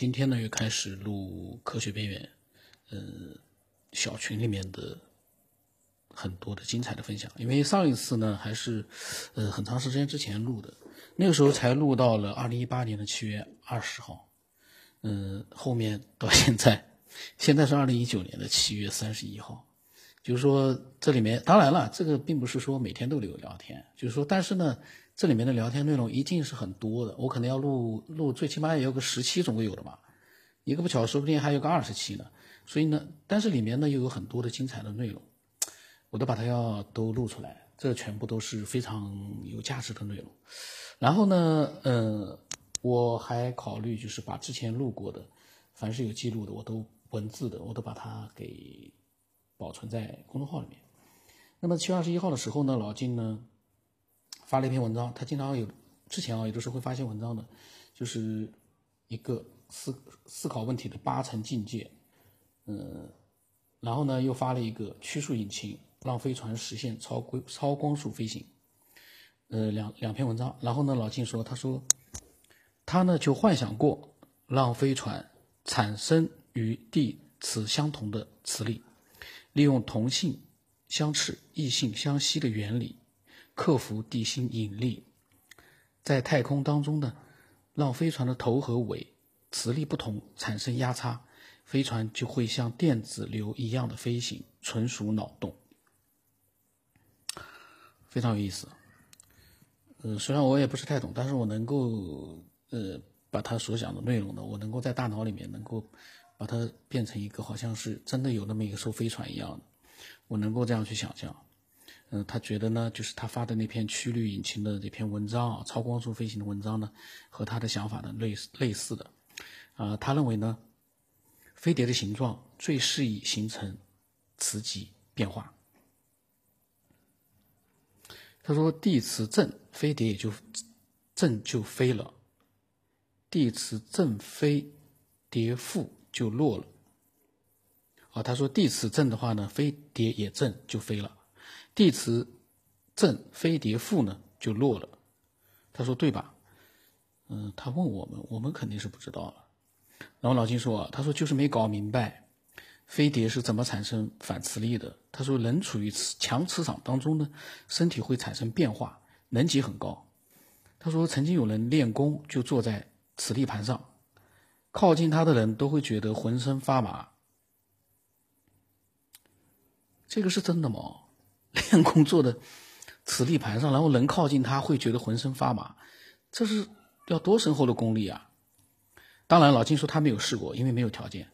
今天呢又开始录科学边缘，呃，小群里面的很多的精彩的分享。因为上一次呢还是呃很长时间之前录的，那个时候才录到了二零一八年的七月二十号，嗯，后面到现在，现在是二零一九年的七月三十一号，就是说这里面当然了，这个并不是说每天都有聊天，就是说但是呢。这里面的聊天内容一定是很多的，我可能要录录，最起码也有个十期总归有的嘛，一个不巧说不定还有个二十期呢。所以呢，但是里面呢又有很多的精彩的内容，我都把它要都录出来，这全部都是非常有价值的内容。然后呢，呃，我还考虑就是把之前录过的，凡是有记录的，我都文字的，我都把它给保存在公众号里面。那么七月二十一号的时候呢，老金呢。发了一篇文章，他经常有之前啊，有的时候会发一些文章的，就是一个思思考问题的八层境界，嗯，然后呢又发了一个曲速引擎让飞船实现超规超光速飞行，呃两两篇文章，然后呢老金说，他说他呢就幻想过让飞船产生与地磁相同的磁力，利用同性相斥、异性相吸的原理。克服地心引力，在太空当中呢，让飞船的头和尾磁力不同产生压差，飞船就会像电子流一样的飞行，纯属脑洞，非常有意思。呃，虽然我也不是太懂，但是我能够呃把他所讲的内容呢，我能够在大脑里面能够把它变成一个好像是真的有那么一艘飞船一样的，我能够这样去想象。嗯，他觉得呢，就是他发的那篇曲率引擎的这篇文章啊，超光速飞行的文章呢，和他的想法呢类似类似的，啊，他认为呢，飞碟的形状最适宜形成磁极变化。他说地磁正，飞碟也就正就飞了；地磁正飞碟负就落了。啊，他说地磁正的话呢，飞碟也正就飞了。地磁正飞碟负呢就落了，他说对吧？嗯，他问我们，我们肯定是不知道了。然后老金说啊，他说就是没搞明白飞碟是怎么产生反磁力的。他说人处于磁强磁场当中呢，身体会产生变化，能级很高。他说曾经有人练功就坐在磁力盘上，靠近他的人都会觉得浑身发麻。这个是真的吗？练功坐的磁力盘上，然后人靠近他会觉得浑身发麻，这是要多深厚的功力啊！当然，老金说他没有试过，因为没有条件。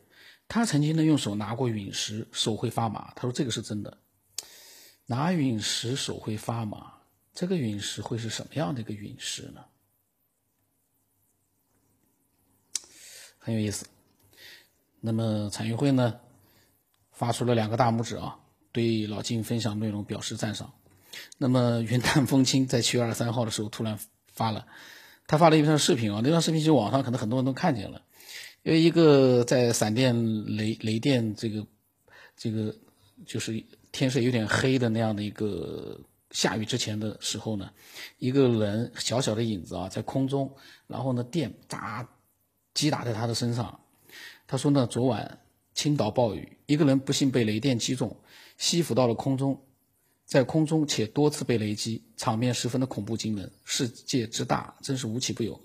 他曾经呢用手拿过陨石，手会发麻。他说这个是真的，拿陨石手会发麻。这个陨石会是什么样的一个陨石呢？很有意思。那么产业会呢发出了两个大拇指啊！对老金分享内容表示赞赏。那么云淡风轻在七月二十三号的时候突然发了，他发了一段视频啊，那段视频其实网上可能很多人都看见了，因为一个在闪电雷雷电这个这个就是天色有点黑的那样的一个下雨之前的时候呢，一个人小小的影子啊在空中，然后呢电砸击打在他的身上。他说呢，昨晚青岛暴雨，一个人不幸被雷电击中。吸附到了空中，在空中且多次被雷击，场面十分的恐怖惊人。世界之大，真是无奇不有。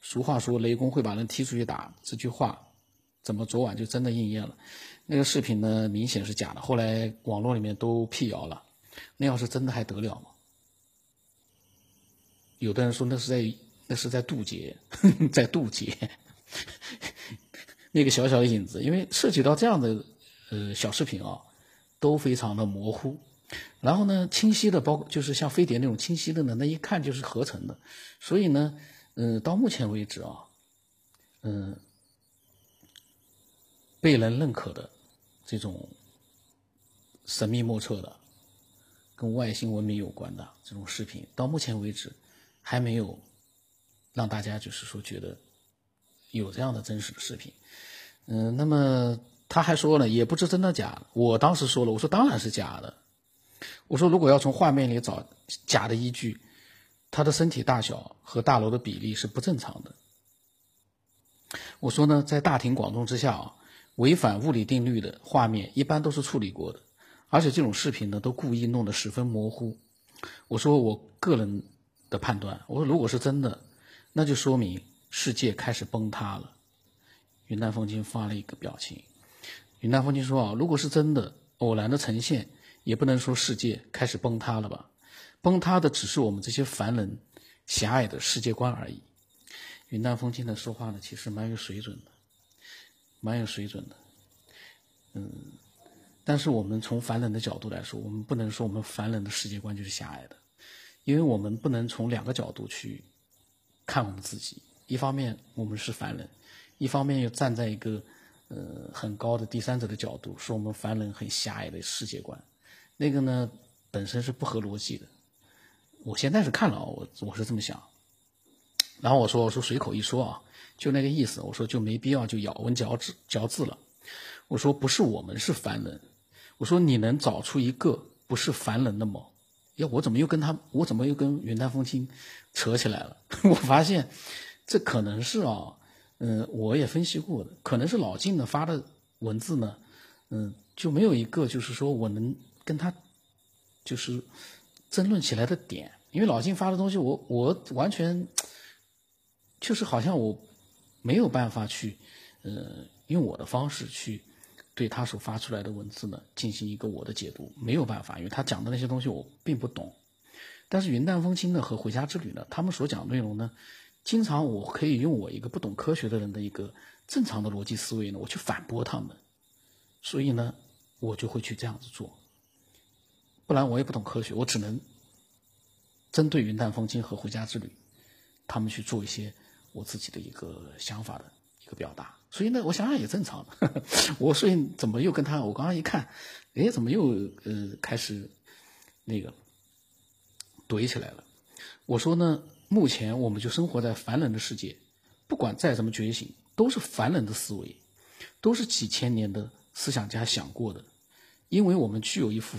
俗话说“雷公会把人踢出去打”，这句话怎么昨晚就真的应验了？那个视频呢，明显是假的。后来网络里面都辟谣了，那要是真的还得了吗？有的人说那是在那是在渡劫，在渡劫。那个小小的影子，因为涉及到这样的呃小视频啊。都非常的模糊，然后呢，清晰的包括就是像飞碟那种清晰的呢，那一看就是合成的，所以呢，嗯，到目前为止啊，嗯，被人认可的这种神秘莫测的跟外星文明有关的这种视频，到目前为止还没有让大家就是说觉得有这样的真实的视频，嗯，那么。他还说了，也不知真的假。我当时说了，我说当然是假的。我说如果要从画面里找假的依据，他的身体大小和大楼的比例是不正常的。我说呢，在大庭广众之下啊，违反物理定律的画面一般都是处理过的，而且这种视频呢都故意弄得十分模糊。我说我个人的判断，我说如果是真的，那就说明世界开始崩塌了。云淡风轻发了一个表情。云淡风轻说啊，如果是真的，偶然的呈现，也不能说世界开始崩塌了吧？崩塌的只是我们这些凡人狭隘的世界观而已。云淡风轻的说话呢，其实蛮有水准的，蛮有水准的。嗯，但是我们从凡人的角度来说，我们不能说我们凡人的世界观就是狭隘的，因为我们不能从两个角度去看我们自己。一方面我们是凡人，一方面又站在一个呃很高的第三者的角度，说我们凡人很狭隘的世界观，那个呢本身是不合逻辑的。我现在是看了，我我是这么想。然后我说：“我说随口一说啊，就那个意思。我说就没必要就咬文嚼字嚼字了。我说不是我们是凡人。我说你能找出一个不是凡人的吗？呀，我怎么又跟他，我怎么又跟云淡风轻扯起来了？我发现这可能是啊，嗯，我也分析过的，可能是老晋呢发的文字呢，嗯，就没有一个就是说我能跟他就是争论起来的点，因为老晋发的东西，我我完全。”就是好像我没有办法去，呃，用我的方式去对他所发出来的文字呢进行一个我的解读，没有办法，因为他讲的那些东西我并不懂。但是云淡风轻呢和回家之旅呢，他们所讲内容呢，经常我可以用我一个不懂科学的人的一个正常的逻辑思维呢，我去反驳他们。所以呢，我就会去这样子做，不然我也不懂科学，我只能针对云淡风轻和回家之旅，他们去做一些。我自己的一个想法的一个表达，所以呢，我想想也正常。我所以怎么又跟他？我刚刚一看，哎，怎么又呃开始那个怼起来了？我说呢，目前我们就生活在凡人的世界，不管再怎么觉醒，都是凡人的思维，都是几千年的思想家想过的。因为我们具有一副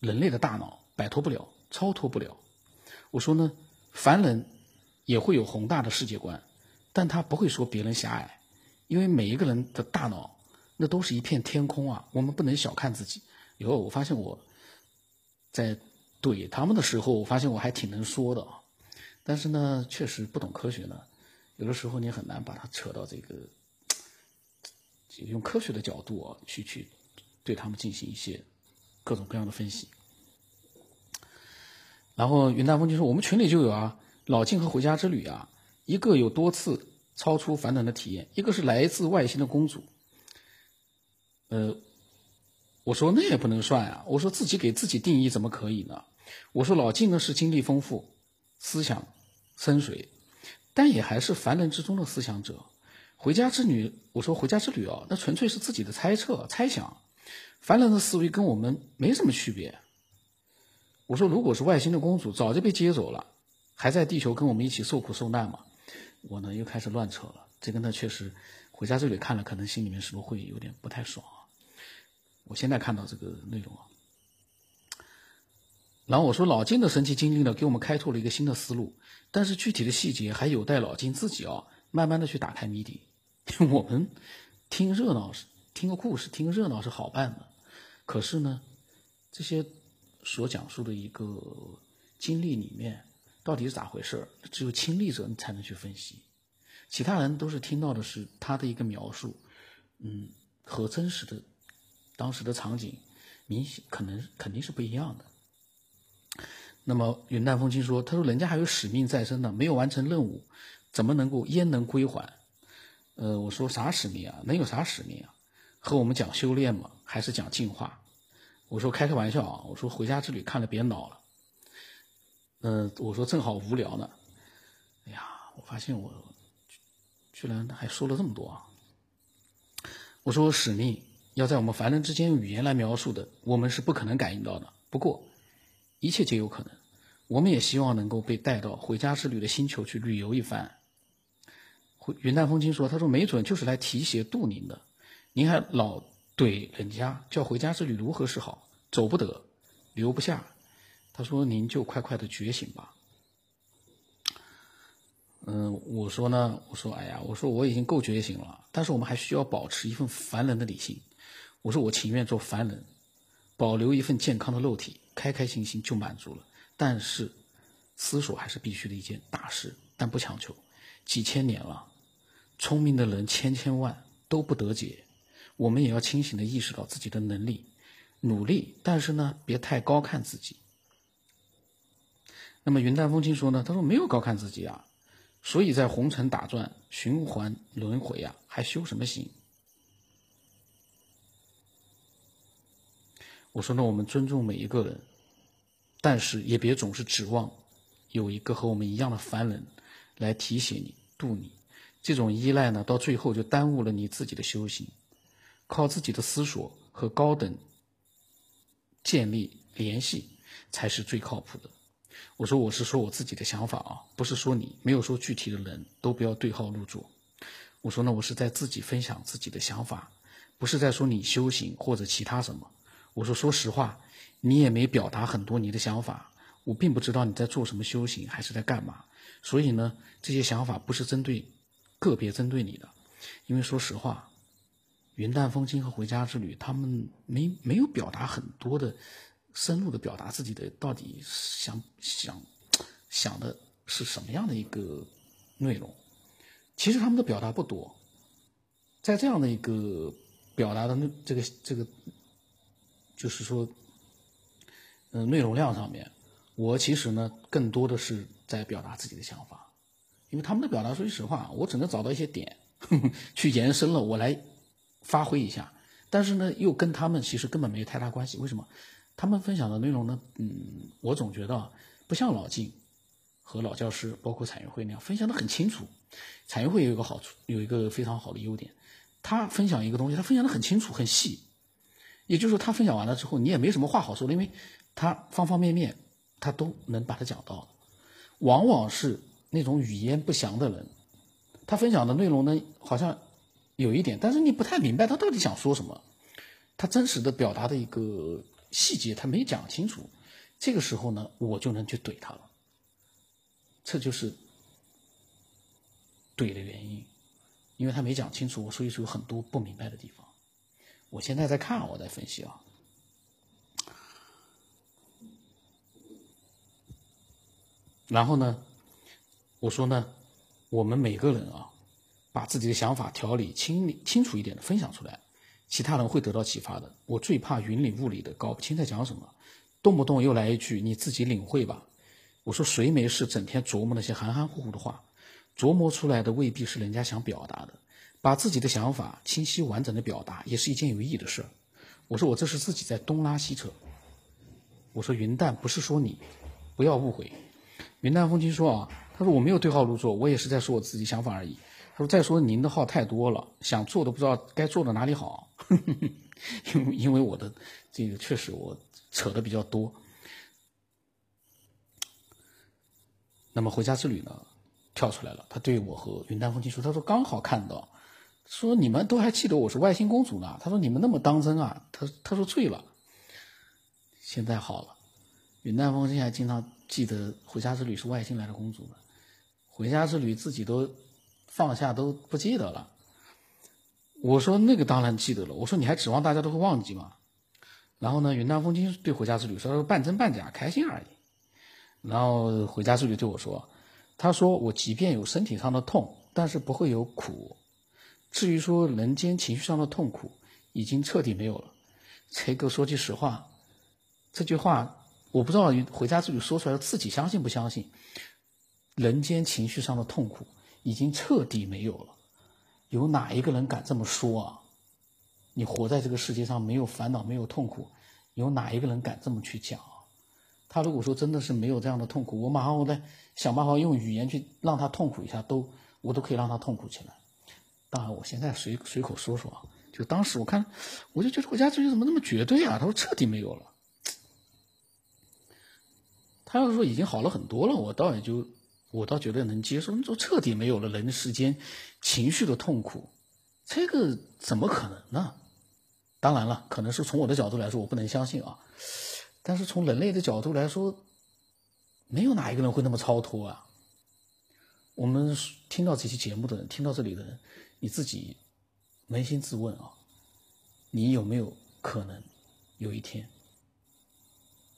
人类的大脑，摆脱不了，超脱不了。我说呢，凡人也会有宏大的世界观。但他不会说别人狭隘，因为每一个人的大脑那都是一片天空啊，我们不能小看自己。以后我发现我在怼他们的时候，我发现我还挺能说的啊。但是呢，确实不懂科学呢，有的时候你很难把它扯到这个用科学的角度啊去去对他们进行一些各种各样的分析。然后云淡风轻说：“我们群里就有啊，老静和回家之旅啊。”一个有多次超出凡人的体验，一个是来自外星的公主。呃，我说那也不能算啊，我说自己给自己定义怎么可以呢？我说老静呢是经历丰富、思想深邃，但也还是凡人之中的思想者。回家之旅，我说回家之旅啊，那纯粹是自己的猜测、猜想，凡人的思维跟我们没什么区别。我说如果是外星的公主，早就被接走了，还在地球跟我们一起受苦受难嘛。我呢又开始乱扯了，这个呢确实，回家之旅看了，可能心里面是不是会有点不太爽啊？我现在看到这个内容啊，然后我说老金的神奇经历呢，给我们开拓了一个新的思路，但是具体的细节还有待老金自己啊，慢慢的去打开谜底。我们听热闹是听个故事，听个热闹是好办的，可是呢，这些所讲述的一个经历里面。到底是咋回事只有亲历者你才能去分析，其他人都是听到的是他的一个描述，嗯，和真实的当时的场景明显可能肯定是不一样的。那么云淡风轻说：“他说人家还有使命在身呢，没有完成任务，怎么能够焉能归还？”呃，我说啥使命啊？能有啥使命啊？和我们讲修炼吗？还是讲进化？我说开开玩笑啊！我说回家之旅看了别恼了。嗯，我说正好无聊呢，哎呀，我发现我居然还说了这么多啊！我说使命要在我们凡人之间用语言来描述的，我们是不可能感应到的。不过一切皆有可能，我们也希望能够被带到回家之旅的星球去旅游一番。云淡风轻说：“他说没准就是来提携渡您的，您还老怼人家，叫回家之旅如何是好？走不得，留不下。”他说：“您就快快的觉醒吧。”嗯，我说呢，我说，哎呀，我说我已经够觉醒了，但是我们还需要保持一份凡人的理性。我说我情愿做凡人，保留一份健康的肉体，开开心心就满足了。但是，思索还是必须的一件大事，但不强求。几千年了，聪明的人千千万都不得解，我们也要清醒的意识到自己的能力，努力，但是呢，别太高看自己。那么云淡风轻说呢，他说没有高看自己啊，所以在红尘打转，循环轮回啊，还修什么行？我说呢，我们尊重每一个人，但是也别总是指望有一个和我们一样的凡人来提携你、渡你。这种依赖呢，到最后就耽误了你自己的修行。靠自己的思索和高等建立联系，才是最靠谱的。我说我是说我自己的想法啊，不是说你，没有说具体的人都不要对号入座。我说呢，我是在自己分享自己的想法，不是在说你修行或者其他什么。我说说实话，你也没表达很多你的想法，我并不知道你在做什么修行，还是在干嘛。所以呢，这些想法不是针对个别针对你的，因为说实话，云淡风轻和回家之旅，他们没没有表达很多的深入的表达自己的到底想想想的是什么样的一个内容。其实他们的表达不多，在这样的一个表达的这个这个。就是说，嗯，内容量上面，我其实呢更多的是在表达自己的想法，因为他们的表达，说句实话，我只能找到一些点 去延伸了，我来发挥一下。但是呢，又跟他们其实根本没有太大关系。为什么？他们分享的内容呢？嗯，我总觉得不像老晋和老教师，包括彩云会那样分享的很清楚。彩云会有一个好处，有一个非常好的优点，他分享一个东西，他分享的很清楚、很细。也就是说，他分享完了之后，你也没什么话好说，因为他方方面面他都能把它讲到。往往是那种语言不详的人，他分享的内容呢，好像有一点，但是你不太明白他到底想说什么，他真实的表达的一个细节他没讲清楚。这个时候呢，我就能去怼他了。这就是怼的原因，因为他没讲清楚，我所以说有很多不明白的地方。我现在在看，我在分析啊。然后呢，我说呢，我们每个人啊，把自己的想法条理清清楚一点的分享出来，其他人会得到启发的。我最怕云里雾里的，搞不清在讲什么，动不动又来一句你自己领会吧。我说谁没事整天琢磨那些含含糊糊的话，琢磨出来的未必是人家想表达的。把自己的想法清晰完整的表达，也是一件有意义的事儿。我说我这是自己在东拉西扯。我说云淡不是说你，不要误会。云淡风轻说啊，他说我没有对号入座，我也是在说我自己想法而已。他说再说您的号太多了，想做都不知道该做到哪里好。因为因为我的这个确实我扯的比较多。那么回家之旅呢，跳出来了，他对我和云淡风轻说，他说刚好看到。说你们都还记得我是外星公主呢？他说你们那么当真啊？他他说醉了。现在好了，云淡风轻还经常记得回家之旅是外星来的公主呢。回家之旅自己都放下都不记得了。我说那个当然记得了。我说你还指望大家都会忘记吗？然后呢，云淡风轻对回家之旅说半真半假，开心而已。然后回家之旅对我说，他说我即便有身体上的痛，但是不会有苦。至于说人间情绪上的痛苦，已经彻底没有了。这个说句实话，这句话我不知道回家自己说出来自己相信不相信。人间情绪上的痛苦已经彻底没有了，有哪一个人敢这么说啊？你活在这个世界上没有烦恼没有痛苦，有哪一个人敢这么去讲？他如果说真的是没有这样的痛苦，我马上我再想办法用语言去让他痛苦一下，都我都可以让他痛苦起来。当然，我现在随随口说说啊，就当时我看，我就觉得国家之旅怎么那么绝对啊？他说彻底没有了。他要是说已经好了很多了，我倒也就我倒觉得能接受。你说彻底没有了人世间情绪的痛苦，这个怎么可能呢？当然了，可能是从我的角度来说，我不能相信啊。但是从人类的角度来说，没有哪一个人会那么超脱啊。我们听到这期节目的人，听到这里的人，你自己扪心自问啊，你有没有可能有一天，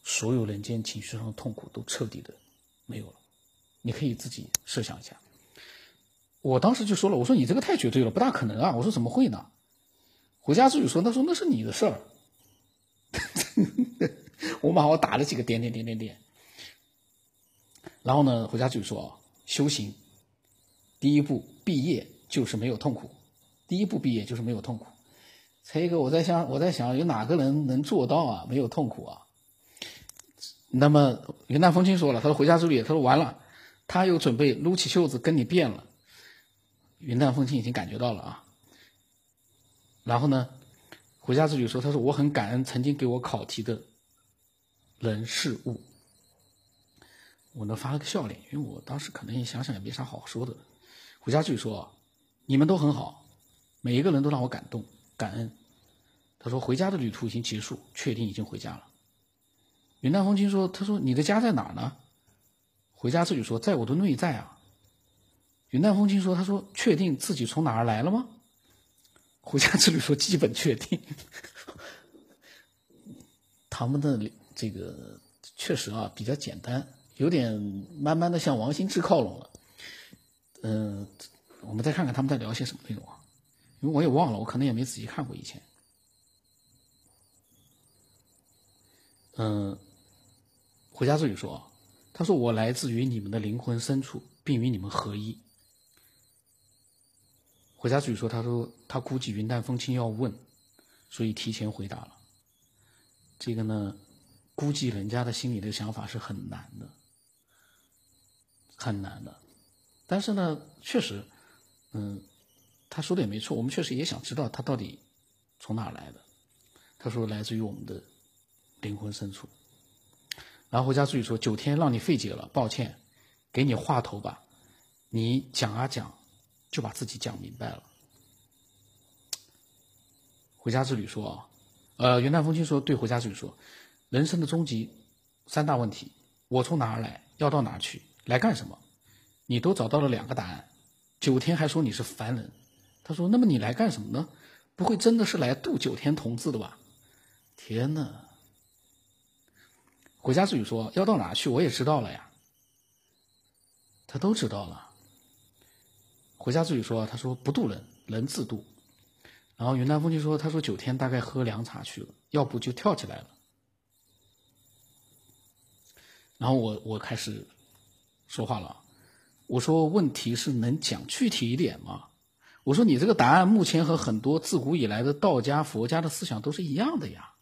所有人间情绪上的痛苦都彻底的没有了？你可以自己设想一下。我当时就说了，我说你这个太绝对了，不大可能啊！我说怎么会呢？回家之语说，他说那是你的事儿。我马上打了几个点点点点点。然后呢，回家就说啊，修行第一步毕业就是没有痛苦，第一步毕业就是没有痛苦。才一哥，我在想，我在想，有哪个人能做到啊？没有痛苦啊？那么云淡风轻说了，他说回家之旅，他说完了，他又准备撸起袖子跟你变了。云淡风轻已经感觉到了啊，然后呢，回家之旅说：“他说我很感恩曾经给我考题的人事物。”我呢发了个笑脸，因为我当时可能也想想也没啥好说的。回家之旅说：“你们都很好，每一个人都让我感动感恩。”他说：“回家的旅途已经结束，确定已经回家了。”云淡风轻说：“他说你的家在哪儿呢？”回家之旅说：“在我的内在啊。”云淡风轻说：“他说确定自己从哪儿来了吗？”回家之旅说：“基本确定。”他们的这个确实啊比较简单，有点慢慢的向王心之靠拢了。嗯，我们再看看他们在聊些什么内容啊？因为我也忘了，我可能也没仔细看过以前。嗯，回家自己说：“他说我来自于你们的灵魂深处，并与你们合一。”回家自己说：“他说他估计云淡风轻要问，所以提前回答了。这个呢，估计人家的心里的想法是很难的，很难的。但是呢，确实，嗯，他说的也没错，我们确实也想知道他到底从哪来的。他说来自于我们的灵魂深处。然后回家之语说：九天让你费解了，抱歉，给你话头吧，你讲啊讲。”就把自己讲明白了。回家之旅说啊，呃，云淡风轻说对回家之旅说，人生的终极三大问题：我从哪儿来，要到哪儿去，来干什么？你都找到了两个答案。九天还说你是凡人，他说那么你来干什么呢？不会真的是来渡九天同志的吧？天呐！回家之旅说要到哪去，我也知道了呀。他都知道了。回家之语说：“他说不渡人，人自渡。”然后云南风轻说：“他说九天大概喝凉茶去了，要不就跳起来了。”然后我我开始说话了，我说：“问题是能讲具体一点吗？”我说：“你这个答案目前和很多自古以来的道家、佛家的思想都是一样的呀。”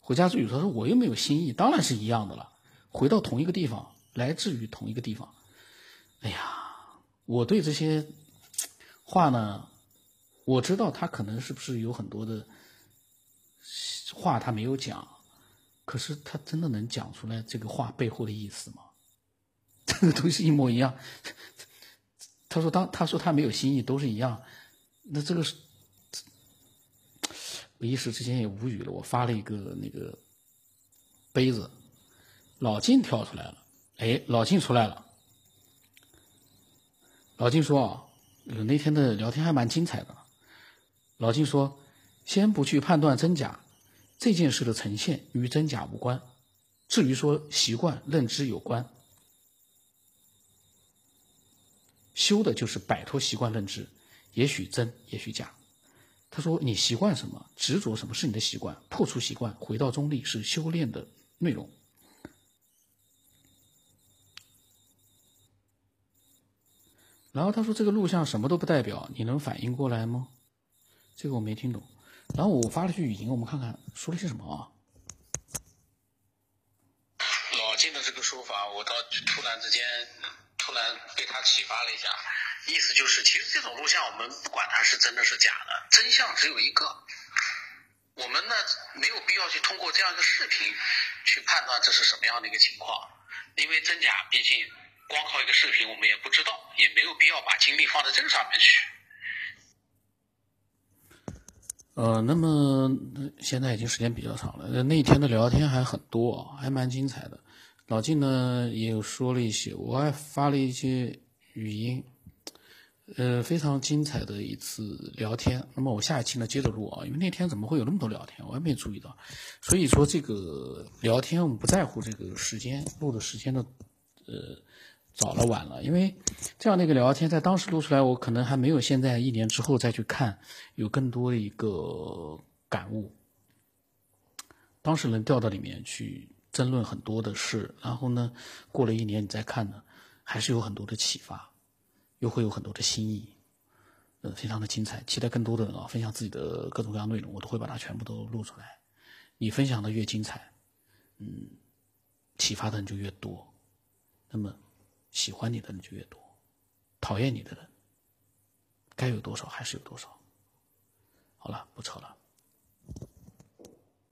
回家之语说：“说我又没有新意，当然是一样的了。回到同一个地方，来自于同一个地方。”哎呀！我对这些话呢，我知道他可能是不是有很多的话他没有讲，可是他真的能讲出来这个话背后的意思吗？这个东西一模一样。他说当他说他没有新意，都是一样。那这个，我一时之间也无语了。我发了一个那个杯子，老晋跳出来了。哎，老晋出来了。老晋说：“啊，那天的聊天还蛮精彩的。”老晋说：“先不去判断真假，这件事的呈现与真假无关。至于说习惯认知有关，修的就是摆脱习惯认知，也许真，也许假。”他说：“你习惯什么，执着什么是你的习惯，破除习惯，回到中立是修炼的内容。”然后他说：“这个录像什么都不代表，你能反应过来吗？”这个我没听懂。然后我发了句语音，我们看看说了些什么啊？老金的这个说法，我倒突然之间突然被他启发了一下，意思就是，其实这种录像我们不管它是真的是假的，真相只有一个。我们呢没有必要去通过这样一个视频去判断这是什么样的一个情况，因为真假毕竟。光靠一个视频，我们也不知道，也没有必要把精力放在这个上面去。呃，那么现在已经时间比较长了，那天的聊天还很多，还蛮精彩的。老晋呢也有说了一些，我还发了一些语音，呃，非常精彩的一次聊天。那么我下一期呢接着录啊，因为那天怎么会有那么多聊天，我也没注意到。所以说这个聊天我们不在乎这个时间录的时间的，呃，早了晚了，因为这样的一个聊天在当时录出来，我可能还没有现在一年之后再去看有更多的一个感悟。当时能掉到里面去争论很多的事，然后呢，过了一年你再看呢，还是有很多的启发，又会有很多的新意，呃，非常的精彩。期待更多的人啊分享自己的各种各样内容，我都会把它全部都录出来。你分享的越精彩，嗯，启发的人就越多，那么喜欢你的人就越多，讨厌你的人，该有多少还是有多少。好了，不扯了。